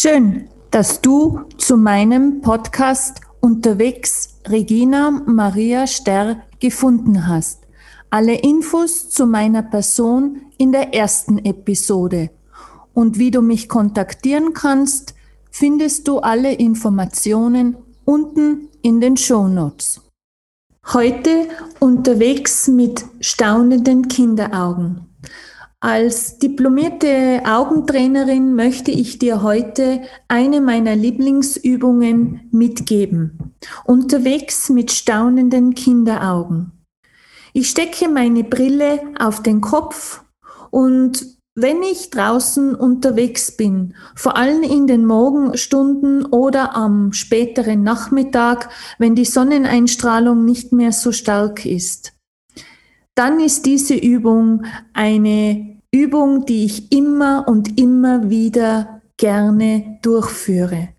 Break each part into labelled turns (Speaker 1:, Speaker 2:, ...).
Speaker 1: Schön, dass du zu meinem Podcast unterwegs Regina Maria Sterr gefunden hast. Alle Infos zu meiner Person in der ersten Episode. Und wie du mich kontaktieren kannst, findest du alle Informationen unten in den Show Notes. Heute unterwegs mit staunenden Kinderaugen. Als diplomierte Augentrainerin möchte ich dir heute eine meiner Lieblingsübungen mitgeben. Unterwegs mit staunenden Kinderaugen. Ich stecke meine Brille auf den Kopf und wenn ich draußen unterwegs bin, vor allem in den Morgenstunden oder am späteren Nachmittag, wenn die Sonneneinstrahlung nicht mehr so stark ist, dann ist diese Übung eine Übung, die ich immer und immer wieder gerne durchführe.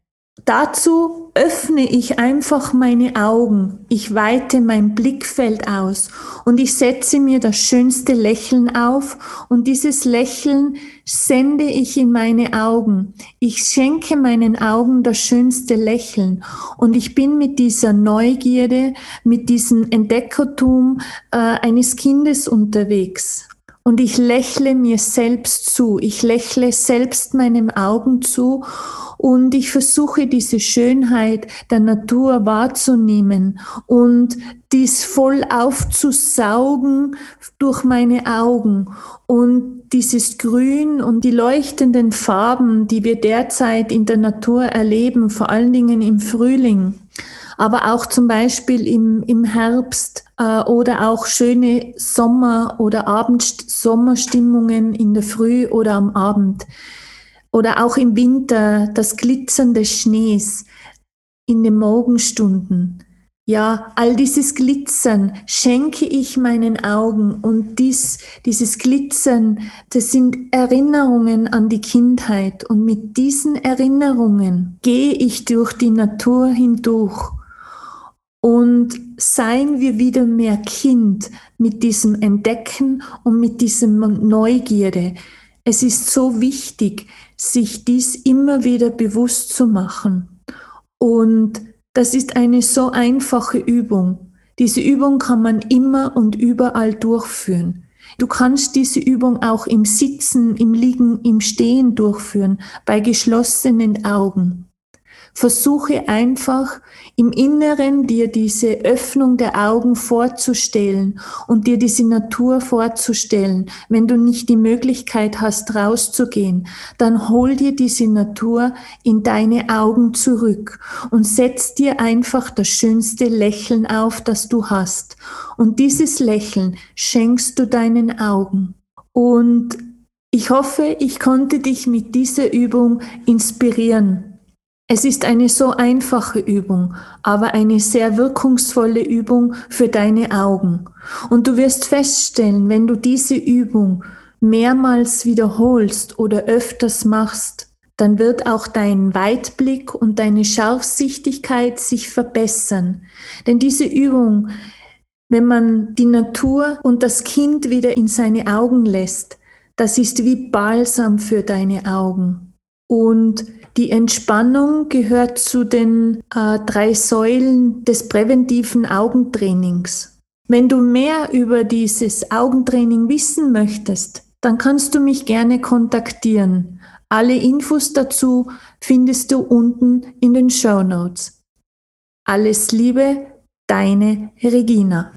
Speaker 1: Dazu öffne ich einfach meine Augen, ich weite mein Blickfeld aus und ich setze mir das schönste Lächeln auf und dieses Lächeln sende ich in meine Augen. Ich schenke meinen Augen das schönste Lächeln und ich bin mit dieser Neugierde, mit diesem Entdeckertum äh, eines Kindes unterwegs. Und ich lächle mir selbst zu, ich lächle selbst meinen Augen zu. Und ich versuche diese Schönheit der Natur wahrzunehmen und dies voll aufzusaugen durch meine Augen. Und dieses Grün und die leuchtenden Farben, die wir derzeit in der Natur erleben, vor allen Dingen im Frühling, aber auch zum Beispiel im, im Herbst äh, oder auch schöne Sommer- oder Abend-Sommerstimmungen in der Früh oder am Abend. Oder auch im Winter das Glitzern des Schnees in den Morgenstunden. Ja, all dieses Glitzern schenke ich meinen Augen und dies, dieses Glitzern, das sind Erinnerungen an die Kindheit und mit diesen Erinnerungen gehe ich durch die Natur hindurch und seien wir wieder mehr Kind mit diesem Entdecken und mit diesem Neugierde. Es ist so wichtig, sich dies immer wieder bewusst zu machen. Und das ist eine so einfache Übung. Diese Übung kann man immer und überall durchführen. Du kannst diese Übung auch im Sitzen, im Liegen, im Stehen durchführen, bei geschlossenen Augen. Versuche einfach im Inneren dir diese Öffnung der Augen vorzustellen und dir diese Natur vorzustellen. Wenn du nicht die Möglichkeit hast, rauszugehen, dann hol dir diese Natur in deine Augen zurück und setz dir einfach das schönste Lächeln auf, das du hast. Und dieses Lächeln schenkst du deinen Augen. Und ich hoffe, ich konnte dich mit dieser Übung inspirieren es ist eine so einfache Übung, aber eine sehr wirkungsvolle Übung für deine Augen. Und du wirst feststellen, wenn du diese Übung mehrmals wiederholst oder öfters machst, dann wird auch dein Weitblick und deine Scharfsichtigkeit sich verbessern. Denn diese Übung, wenn man die Natur und das Kind wieder in seine Augen lässt, das ist wie Balsam für deine Augen. Und die Entspannung gehört zu den äh, drei Säulen des präventiven Augentrainings. Wenn du mehr über dieses Augentraining wissen möchtest, dann kannst du mich gerne kontaktieren. Alle Infos dazu findest du unten in den Show Notes. Alles Liebe, deine Regina.